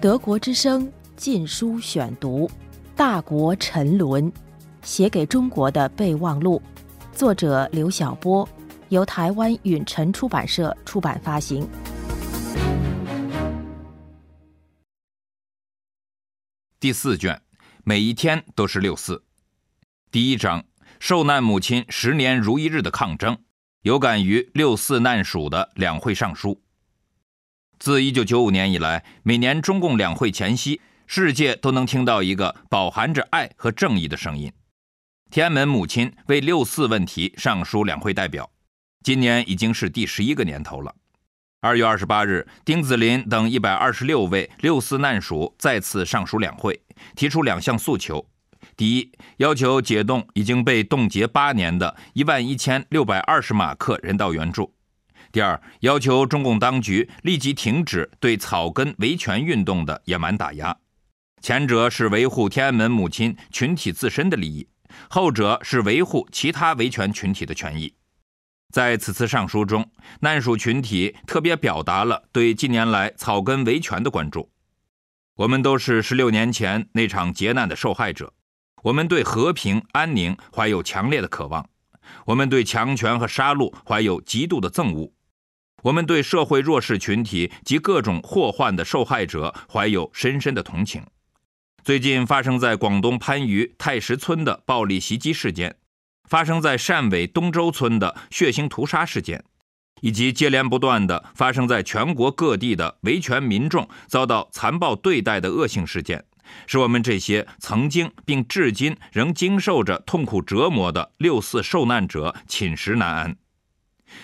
德国之声禁书选读，《大国沉沦》，写给中国的备忘录，作者刘晓波，由台湾允晨出版社出版发行。第四卷，每一天都是六四。第一章：受难母亲十年如一日的抗争，有感于六四难属的两会上书。自1995年以来，每年中共两会前夕，世界都能听到一个饱含着爱和正义的声音。天安门母亲为六四问题上书两会代表，今年已经是第十一个年头了。二月二十八日，丁子霖等一百二十六位六四难属再次上书两会，提出两项诉求：第一，要求解冻已经被冻结八年的一万一千六百二十马克人道援助。第二，要求中共当局立即停止对草根维权运动的野蛮打压。前者是维护天安门母亲群体自身的利益，后者是维护其他维权群体的权益。在此次上书中，难属群体特别表达了对近年来草根维权的关注。我们都是十六年前那场劫难的受害者，我们对和平安宁怀有强烈的渴望，我们对强权和杀戮怀有极度的憎恶。我们对社会弱势群体及各种祸患的受害者怀有深深的同情。最近发生在广东番禺太石村的暴力袭击事件，发生在汕尾东洲村的血腥屠杀事件，以及接连不断的发生在全国各地的维权民众遭到残暴对待的恶性事件，使我们这些曾经并至今仍经受着痛苦折磨的六四受难者寝食难安。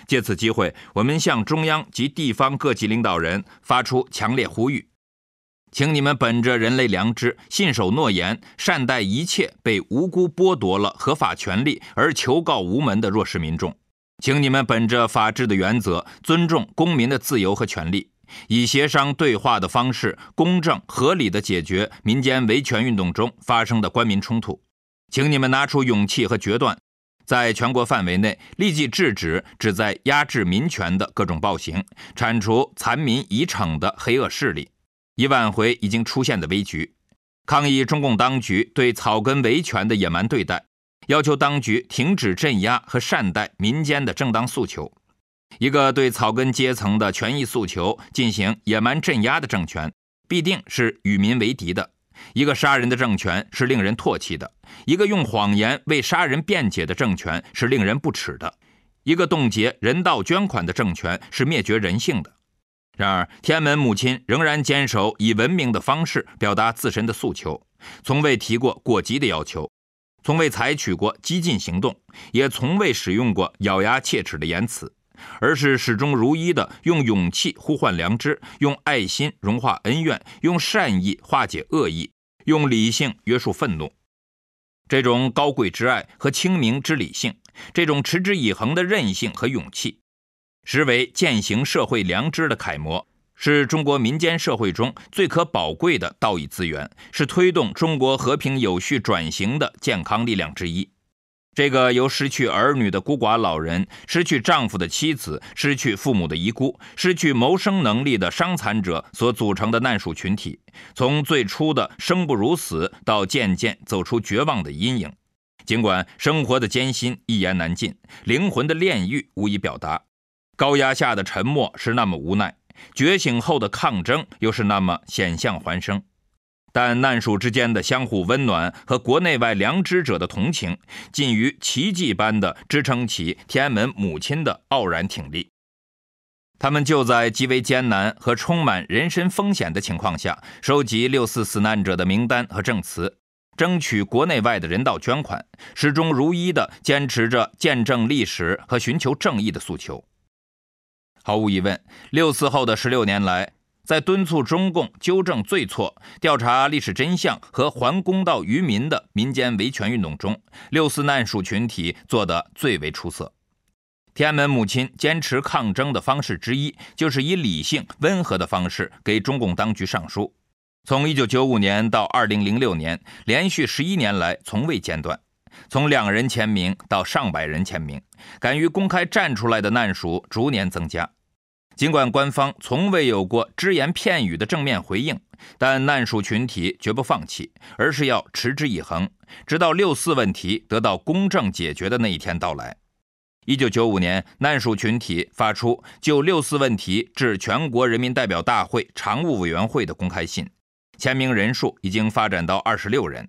借此机会，我们向中央及地方各级领导人发出强烈呼吁，请你们本着人类良知，信守诺言，善待一切被无辜剥夺了合法权利而求告无门的弱势民众。请你们本着法治的原则，尊重公民的自由和权利，以协商对话的方式，公正合理的解决民间维权运动中发生的官民冲突。请你们拿出勇气和决断。在全国范围内立即制止旨在压制民权的各种暴行，铲除残民遗逞的黑恶势力，以挽回已经出现的危局。抗议中共当局对草根维权的野蛮对待，要求当局停止镇压和善待民间的正当诉求。一个对草根阶层的权益诉求进行野蛮镇压的政权，必定是与民为敌的。一个杀人的政权是令人唾弃的，一个用谎言为杀人辩解的政权是令人不齿的，一个冻结人道捐款的政权是灭绝人性的。然而，天安门母亲仍然坚守以文明的方式表达自身的诉求，从未提过过激的要求，从未采取过激进行动，也从未使用过咬牙切齿的言辞。而是始终如一的用勇气呼唤良知，用爱心融化恩怨，用善意化解恶意，用理性约束愤怒。这种高贵之爱和清明之理性，这种持之以恒的韧性和勇气，实为践行社会良知的楷模，是中国民间社会中最可宝贵的道义资源，是推动中国和平有序转型的健康力量之一。这个由失去儿女的孤寡老人、失去丈夫的妻子、失去父母的遗孤、失去谋生能力的伤残者所组成的难属群体，从最初的生不如死，到渐渐走出绝望的阴影。尽管生活的艰辛一言难尽，灵魂的炼狱无以表达，高压下的沉默是那么无奈，觉醒后的抗争又是那么险象环生。但难属之间的相互温暖和国内外良知者的同情，近于奇迹般的支撑起天安门母亲的傲然挺立。他们就在极为艰难和充满人身风险的情况下，收集六四死难者的名单和证词，争取国内外的人道捐款，始终如一地坚持着见证历史和寻求正义的诉求。毫无疑问，六四后的十六年来。在敦促中共纠正罪错、调查历史真相和还公道于民的民间维权运动中，六四难属群体做得最为出色。天安门母亲坚持抗争的方式之一，就是以理性、温和的方式给中共当局上书。从1995年到2006年，连续十一年来从未间断。从两人签名到上百人签名，敢于公开站出来的难属逐年增加。尽管官方从未有过只言片语的正面回应，但难属群体绝不放弃，而是要持之以恒，直到六四问题得到公正解决的那一天到来。一九九五年，难属群体发出就六四问题致全国人民代表大会常务委员会的公开信，签名人数已经发展到二十六人，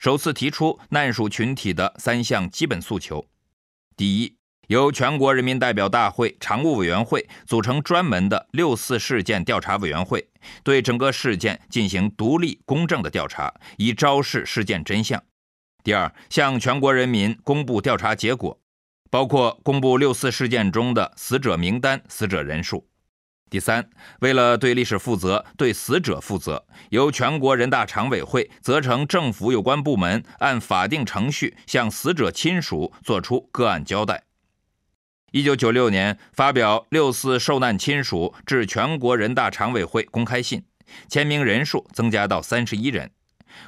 首次提出难属群体的三项基本诉求：第一，由全国人民代表大会常务委员会组成专门的六四事件调查委员会，对整个事件进行独立公正的调查，以昭示事件真相。第二，向全国人民公布调查结果，包括公布六四事件中的死者名单、死者人数。第三，为了对历史负责、对死者负责，由全国人大常委会责成政府有关部门按法定程序向死者亲属作出个案交代。一九九六年发表六四受难亲属致全国人大常委会公开信，签名人数增加到三十一人。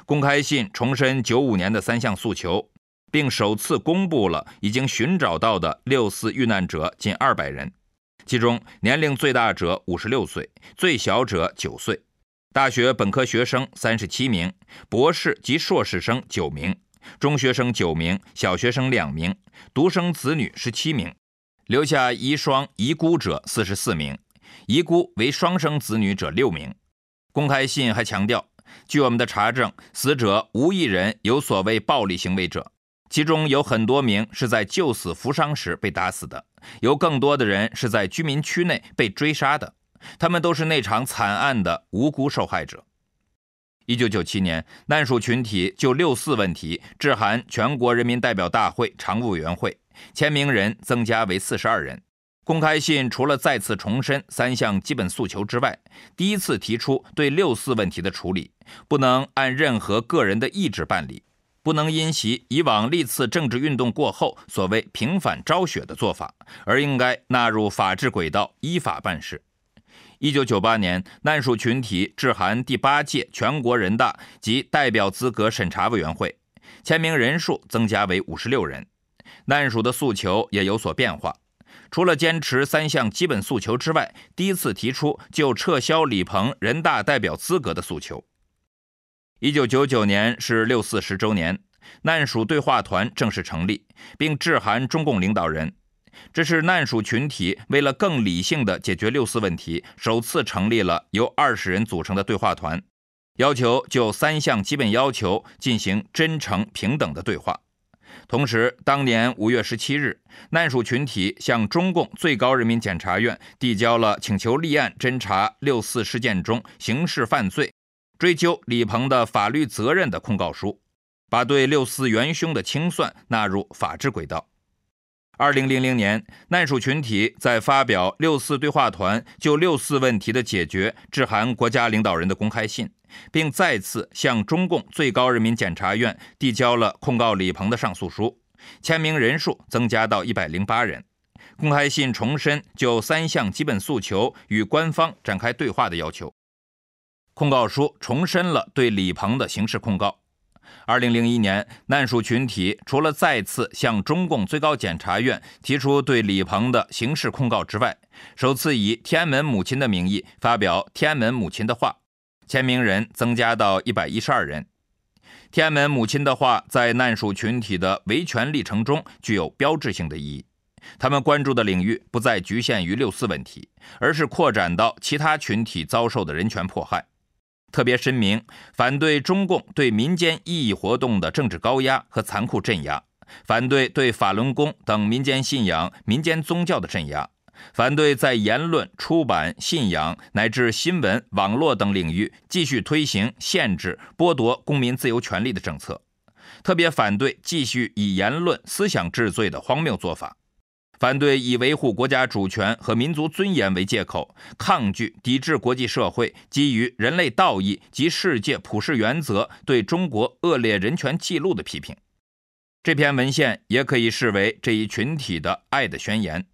公开信重申九五年的三项诉求，并首次公布了已经寻找到的六四遇难者近二百人，其中年龄最大者五十六岁，最小者九岁。大学本科学生三十七名，博士及硕士生九名，中学生九名，小学生两名，独生子女十七名。留下遗孀、遗孤者四十四名，遗孤为双生子女者六名。公开信还强调，据我们的查证，死者无一人有所谓暴力行为者，其中有很多名是在救死扶伤时被打死的，有更多的人是在居民区内被追杀的，他们都是那场惨案的无辜受害者。一九九七年，难属群体就六四问题致函全国人民代表大会常务委员会。签名人增加为四十二人。公开信除了再次重申三项基本诉求之外，第一次提出对六四问题的处理不能按任何个人的意志办理，不能因袭以往历次政治运动过后所谓平反昭雪的做法，而应该纳入法治轨道，依法办事。一九九八年，难属群体致函第八届全国人大及代表资格审查委员会，签名人数增加为五十六人。难属的诉求也有所变化，除了坚持三项基本诉求之外，第一次提出就撤销李鹏人大代表资格的诉求。一九九九年是六四十周年，难属对话团正式成立，并致函中共领导人。这是难属群体为了更理性地解决六四问题，首次成立了由二十人组成的对话团，要求就三项基本要求进行真诚平等的对话。同时，当年五月十七日，难属群体向中共最高人民检察院递交了请求立案侦查六四事件中刑事犯罪、追究李鹏的法律责任的控告书，把对六四元凶的清算纳入法治轨道。二零零零年，难属群体在发表六四对话团就六四问题的解决致函国家领导人的公开信。并再次向中共最高人民检察院递交了控告李鹏的上诉书，签名人数增加到一百零八人。公开信重申就三项基本诉求与官方展开对话的要求。控告书重申了对李鹏的刑事控告。二零零一年，难属群体除了再次向中共最高检察院提出对李鹏的刑事控告之外，首次以天安门母亲的名义发表天安门母亲的话。签名人增加到一百一十二人。天安门母亲的话在难属群体的维权历程中具有标志性的意义。他们关注的领域不再局限于六四问题，而是扩展到其他群体遭受的人权迫害。特别声明反对中共对民间异议活动的政治高压和残酷镇压，反对对法轮功等民间信仰、民间宗教的镇压。反对在言论、出版、信仰乃至新闻、网络等领域继续推行限制、剥夺公民自由权利的政策，特别反对继续以言论、思想治罪的荒谬做法，反对以维护国家主权和民族尊严为借口，抗拒抵制国际社会基于人类道义及世界普世原则对中国恶劣人权记录的批评。这篇文献也可以视为这一群体的爱的宣言。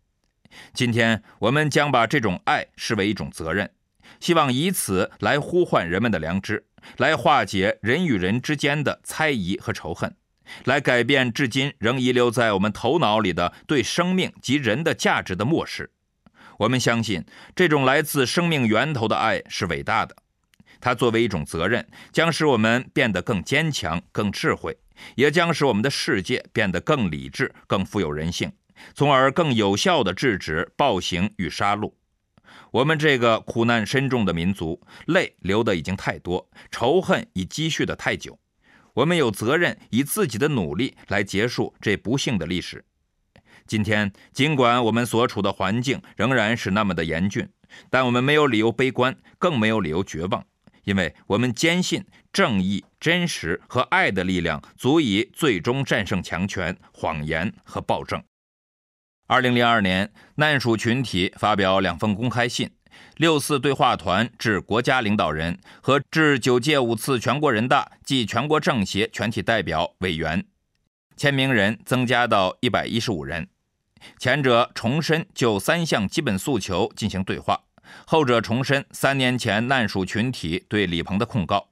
今天，我们将把这种爱视为一种责任，希望以此来呼唤人们的良知，来化解人与人之间的猜疑和仇恨，来改变至今仍遗留在我们头脑里的对生命及人的价值的漠视。我们相信这种来自生命源头的爱是伟大的，它作为一种责任，将使我们变得更坚强、更智慧，也将使我们的世界变得更理智、更富有人性，从而更有效地制止暴行与杀戮。我们这个苦难深重的民族，泪流的已经太多，仇恨已积蓄的太久，我们有责任以自己的努力来结束这不幸的历史。今天，尽管我们所处的环境仍然是那么的严峻，但我们没有理由悲观，更没有理由绝望，因为我们坚信正义、真实和爱的力量足以最终战胜强权、谎言和暴政。二零零二年，难属群体发表两封公开信：六四对话团致国家领导人和致九届五次全国人大及全国政协全体代表委员，签名人增加到一百一十五人。前者重申就三项基本诉求进行对话，后者重申三年前难属群体对李鹏的控告。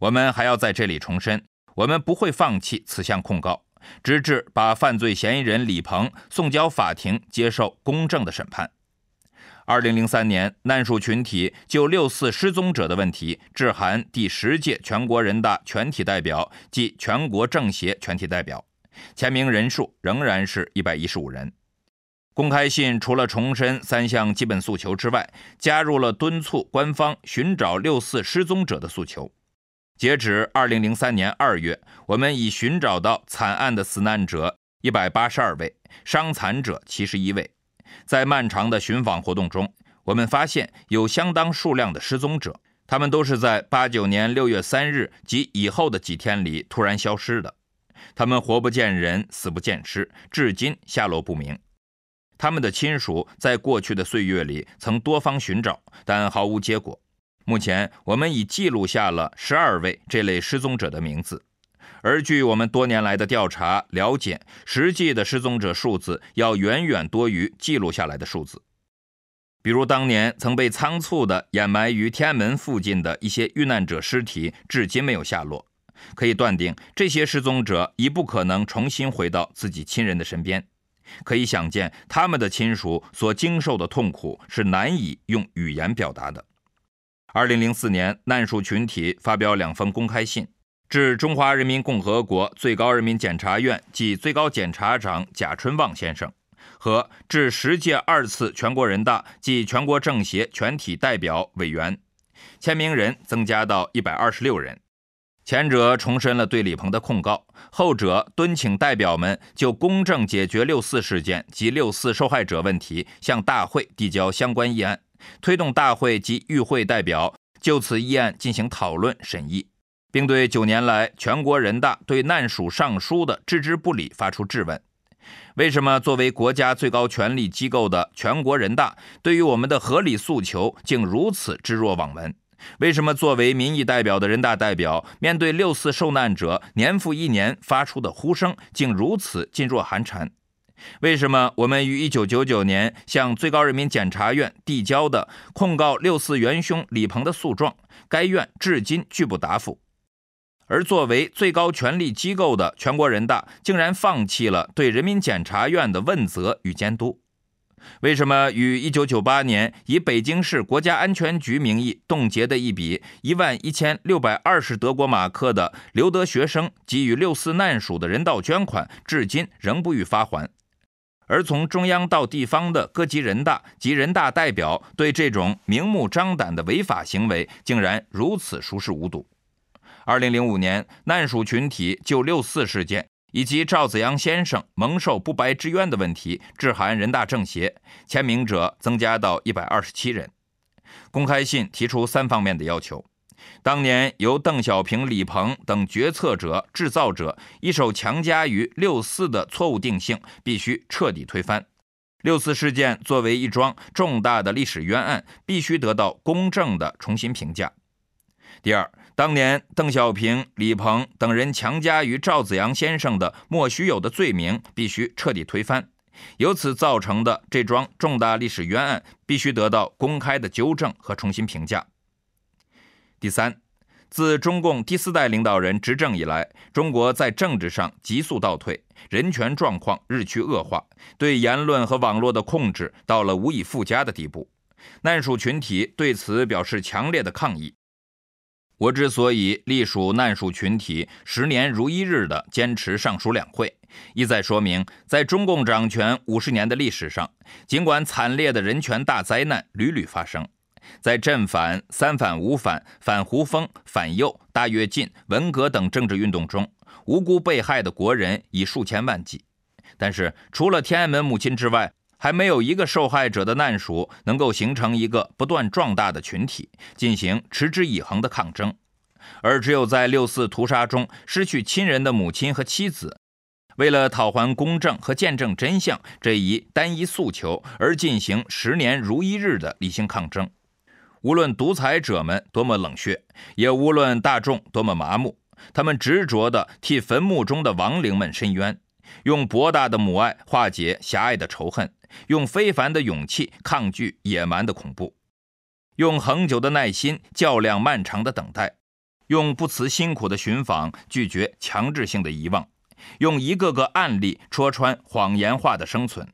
我们还要在这里重申，我们不会放弃此项控告，直至把犯罪嫌疑人李鹏送交法庭接受公正的审判。二零零三年，难属群体就六四失踪者的问题致函第十届全国人大全体代表及全国政协全体代表，签名人数仍然是一百一十五人。公开信除了重申三项基本诉求之外，加入了敦促官方寻找六四失踪者的诉求。截止二零零三年二月，我们已寻找到惨案的死难者一百八十二位，伤残者七十一位。在漫长的寻访活动中，我们发现有相当数量的失踪者，他们都是在八九年六月三日及以后的几天里突然消失的。他们活不见人，死不见尸，至今下落不明。他们的亲属在过去的岁月里曾多方寻找，但毫无结果。目前，我们已记录下了十二位这类失踪者的名字，而据我们多年来的调查了解，实际的失踪者数字要远远多于记录下来的数字。比如，当年曾被仓促地掩埋于天安门附近的一些遇难者尸体，至今没有下落。可以断定，这些失踪者已不可能重新回到自己亲人的身边。可以想见，他们的亲属所经受的痛苦是难以用语言表达的。二零零四年，难属群体发表两封公开信，致中华人民共和国最高人民检察院及最高检察长贾春旺先生，和致十届二次全国人大及全国政协全体代表委员，签名人增加到一百二十六人。前者重申了对李鹏的控告，后者敦请代表们就公正解决六四事件及六四受害者问题，向大会递交相关议案，推动大会及与会代表就此议案进行讨论审议，并对九年来全国人大对难属上书的置之不理发出质问：为什么作为国家最高权力机构的全国人大，对于我们的合理诉求竟如此置若罔闻？为什么作为民意代表的人大代表，面对六四受难者年复一年发出的呼声，竟如此噤若寒蝉？为什么我们于1999年向最高人民检察院递交的控告六四元凶李鹏的诉状，该院至今拒不答复？而作为最高权力机构的全国人大，竟然放弃了对人民检察院的问责与监督？为什么与1998年以北京市国家安全局名义冻结的一笔一万一千六百二十德国马克的留德学生给予六四难属的人道捐款，至今仍不予发还？而从中央到地方的各级人大及人大代表对这种明目张胆的违法行为，竟然如此熟视无睹。2005年，难属群体就六四事件。以及赵子阳先生蒙受不白之冤的问题，致函人大政协，签名者增加到一百二十七人。公开信提出三方面的要求：当年由邓小平、李鹏等决策者、制造者一手强加于六四的错误定性，必须彻底推翻；六四事件作为一桩重大的历史冤案，必须得到公正的重新评价。第二。当年邓小平、李鹏等人强加于赵子阳先生的莫须有的罪名，必须彻底推翻。由此造成的这桩重大历史冤案，必须得到公开的纠正和重新评价。第三，自中共第四代领导人执政以来，中国在政治上急速倒退，人权状况日趋恶化，对言论和网络的控制到了无以复加的地步。难属群体对此表示强烈的抗议。我之所以隶属难属群体，十年如一日地坚持上述两会，意在说明，在中共掌权五十年的历史上，尽管惨烈的人权大灾难屡屡发生。在正反、三反、五反、反胡风、反右、大跃进、文革等政治运动中，无辜被害的国人已数千万计。但是，除了天安门母亲之外，还没有一个受害者的难属能够形成一个不断壮大的群体，进行持之以恒的抗争。而只有在六四屠杀中失去亲人的母亲和妻子，为了讨还公正和见证真相这一单一诉求而进行十年如一日的理性抗争。无论独裁者们多么冷血，也无论大众多么麻木，他们执着地替坟墓中的亡灵们伸冤，用博大的母爱化解狭隘的仇恨，用非凡的勇气抗拒野蛮的恐怖，用恒久的耐心较量漫长的等待，用不辞辛苦的寻访拒绝强制性的遗忘，用一个个案例戳穿谎言化的生存。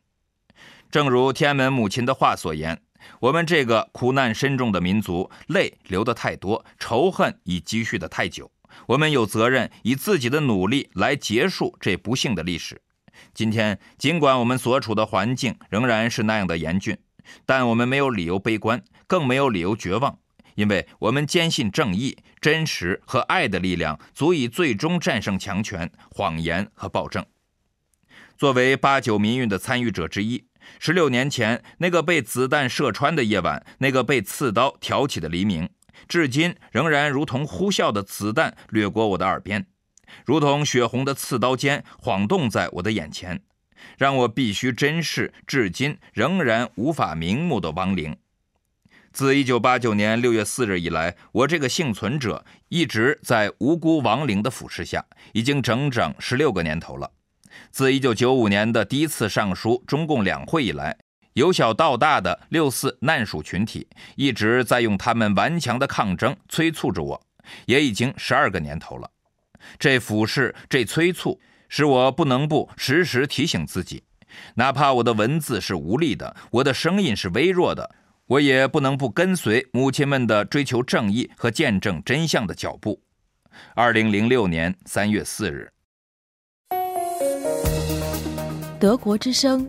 正如天安门母亲的话所言。我们这个苦难深重的民族，泪流得太多，仇恨已积蓄得太久。我们有责任以自己的努力来结束这不幸的历史。今天，尽管我们所处的环境仍然是那样的严峻，但我们没有理由悲观，更没有理由绝望，因为我们坚信正义、真实和爱的力量足以最终战胜强权、谎言和暴政。作为八九民运的参与者之一。十六年前，那个被子弹射穿的夜晚，那个被刺刀挑起的黎明，至今仍然如同呼啸的子弹掠过我的耳边，如同血红的刺刀尖晃动在我的眼前，让我必须珍视至今仍然无法瞑目的亡灵。自一九八九年六月四日以来，我这个幸存者一直在无辜亡灵的俯视下，已经整整十六个年头了。自1995年的第一次上书中共两会以来，由小到大的六四难属群体一直在用他们顽强的抗争催促着我，也已经十二个年头了。这俯视，这催促，使我不能不时时提醒自己，哪怕我的文字是无力的，我的声音是微弱的，我也不能不跟随母亲们的追求正义和见证真相的脚步。二零零六年三月四日。德国之声